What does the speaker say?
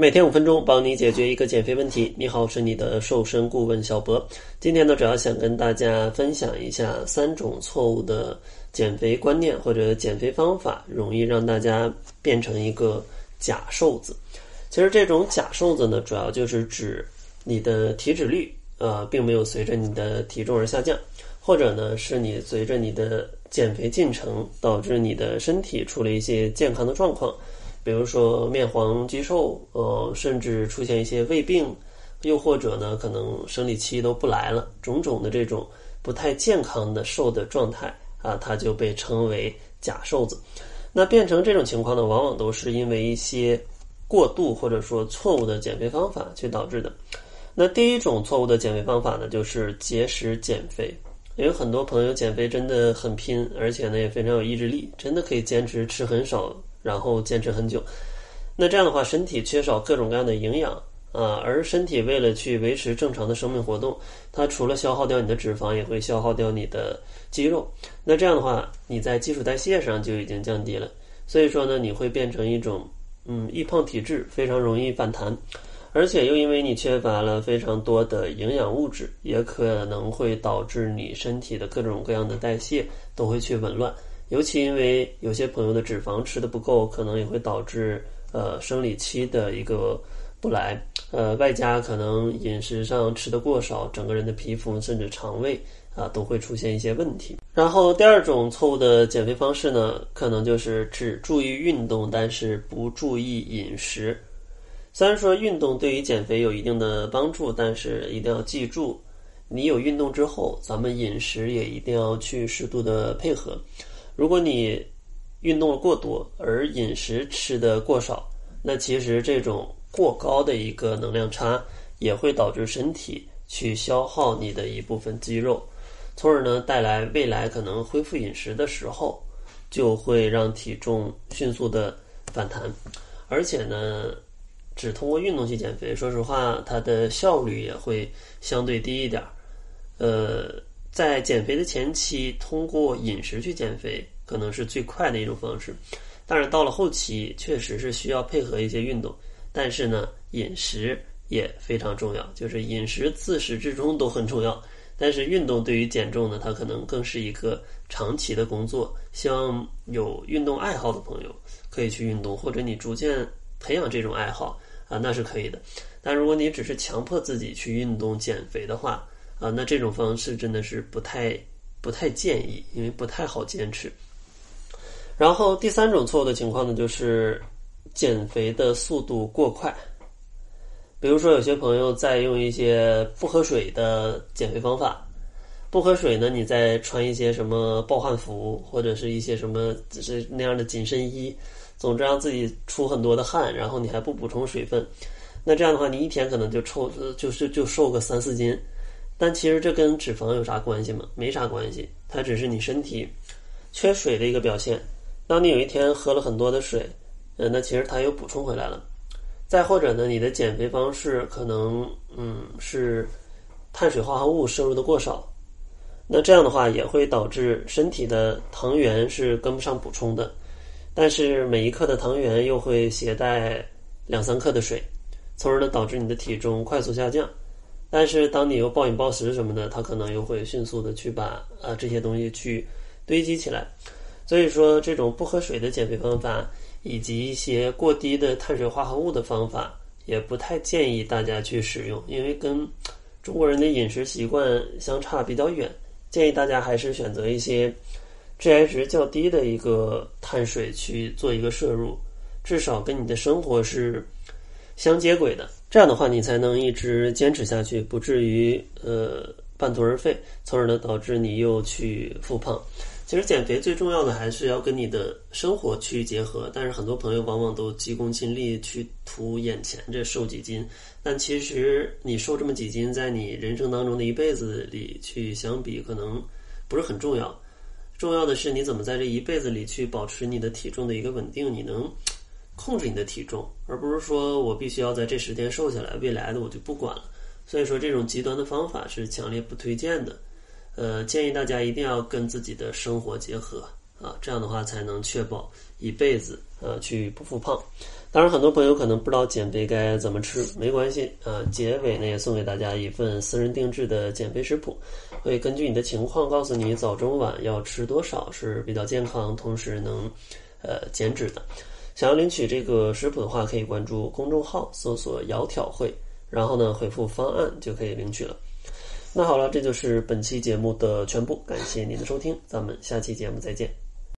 每天五分钟，帮你解决一个减肥问题。你好，我是你的瘦身顾问小博。今天呢，主要想跟大家分享一下三种错误的减肥观念或者减肥方法，容易让大家变成一个假瘦子。其实这种假瘦子呢，主要就是指你的体脂率呃，并没有随着你的体重而下降，或者呢，是你随着你的减肥进程导致你的身体出了一些健康的状况。比如说面黄肌瘦，呃，甚至出现一些胃病，又或者呢，可能生理期都不来了，种种的这种不太健康的瘦的状态啊，它就被称为假瘦子。那变成这种情况呢，往往都是因为一些过度或者说错误的减肥方法去导致的。那第一种错误的减肥方法呢，就是节食减肥。因为很多朋友减肥真的很拼，而且呢也非常有意志力，真的可以坚持吃很少。然后坚持很久，那这样的话，身体缺少各种各样的营养啊，而身体为了去维持正常的生命活动，它除了消耗掉你的脂肪，也会消耗掉你的肌肉。那这样的话，你在基础代谢上就已经降低了，所以说呢，你会变成一种嗯易胖体质，非常容易反弹，而且又因为你缺乏了非常多的营养物质，也可能会导致你身体的各种各样的代谢都会去紊乱。尤其因为有些朋友的脂肪吃的不够，可能也会导致呃生理期的一个不来，呃外加可能饮食上吃的过少，整个人的皮肤甚至肠胃啊都会出现一些问题。然后第二种错误的减肥方式呢，可能就是只注意运动，但是不注意饮食。虽然说运动对于减肥有一定的帮助，但是一定要记住，你有运动之后，咱们饮食也一定要去适度的配合。如果你运动过多，而饮食吃的过少，那其实这种过高的一个能量差也会导致身体去消耗你的一部分肌肉，从而呢带来未来可能恢复饮食的时候，就会让体重迅速的反弹，而且呢，只通过运动去减肥，说实话，它的效率也会相对低一点儿，呃。在减肥的前期，通过饮食去减肥可能是最快的一种方式。当然，到了后期，确实是需要配合一些运动。但是呢，饮食也非常重要，就是饮食自始至终都很重要。但是运动对于减重呢，它可能更是一个长期的工作。希望有运动爱好的朋友可以去运动，或者你逐渐培养这种爱好啊，那是可以的。但如果你只是强迫自己去运动减肥的话，啊，那这种方式真的是不太不太建议，因为不太好坚持。然后第三种错误的情况呢，就是减肥的速度过快。比如说，有些朋友在用一些不喝水的减肥方法，不喝水呢，你再穿一些什么暴汗服，或者是一些什么就是那样的紧身衣，总之让自己出很多的汗，然后你还不补充水分，那这样的话，你一天可能就抽就是就瘦个三四斤。但其实这跟脂肪有啥关系吗？没啥关系，它只是你身体缺水的一个表现。当你有一天喝了很多的水，呃，那其实它又补充回来了。再或者呢，你的减肥方式可能嗯是碳水化合物摄入的过少，那这样的话也会导致身体的糖原是跟不上补充的。但是每一克的糖原又会携带两三克的水，从而呢导致你的体重快速下降。但是，当你又暴饮暴食什么的，它可能又会迅速的去把啊这些东西去堆积起来。所以说，这种不喝水的减肥方法，以及一些过低的碳水化合物的方法，也不太建议大家去使用，因为跟中国人的饮食习惯相差比较远。建议大家还是选择一些 GI 值较低的一个碳水去做一个摄入，至少跟你的生活是相接轨的。这样的话，你才能一直坚持下去，不至于呃半途而废，从而呢导致你又去复胖。其实减肥最重要的还是要跟你的生活去结合，但是很多朋友往往都急功近利去图眼前这瘦几斤，但其实你瘦这么几斤，在你人生当中的一辈子里去相比，可能不是很重要。重要的是你怎么在这一辈子里去保持你的体重的一个稳定，你能。控制你的体重，而不是说我必须要在这十天瘦下来，未来的我就不管了。所以说，这种极端的方法是强烈不推荐的。呃，建议大家一定要跟自己的生活结合啊，这样的话才能确保一辈子呃去不复胖。当然，很多朋友可能不知道减肥该怎么吃，没关系啊。结尾呢也送给大家一份私人定制的减肥食谱，会根据你的情况告诉你早中晚要吃多少是比较健康，同时能呃减脂的。想要领取这个食谱的话，可以关注公众号，搜索“窈窕会”，然后呢回复方案就可以领取了。那好了，这就是本期节目的全部，感谢您的收听，咱们下期节目再见。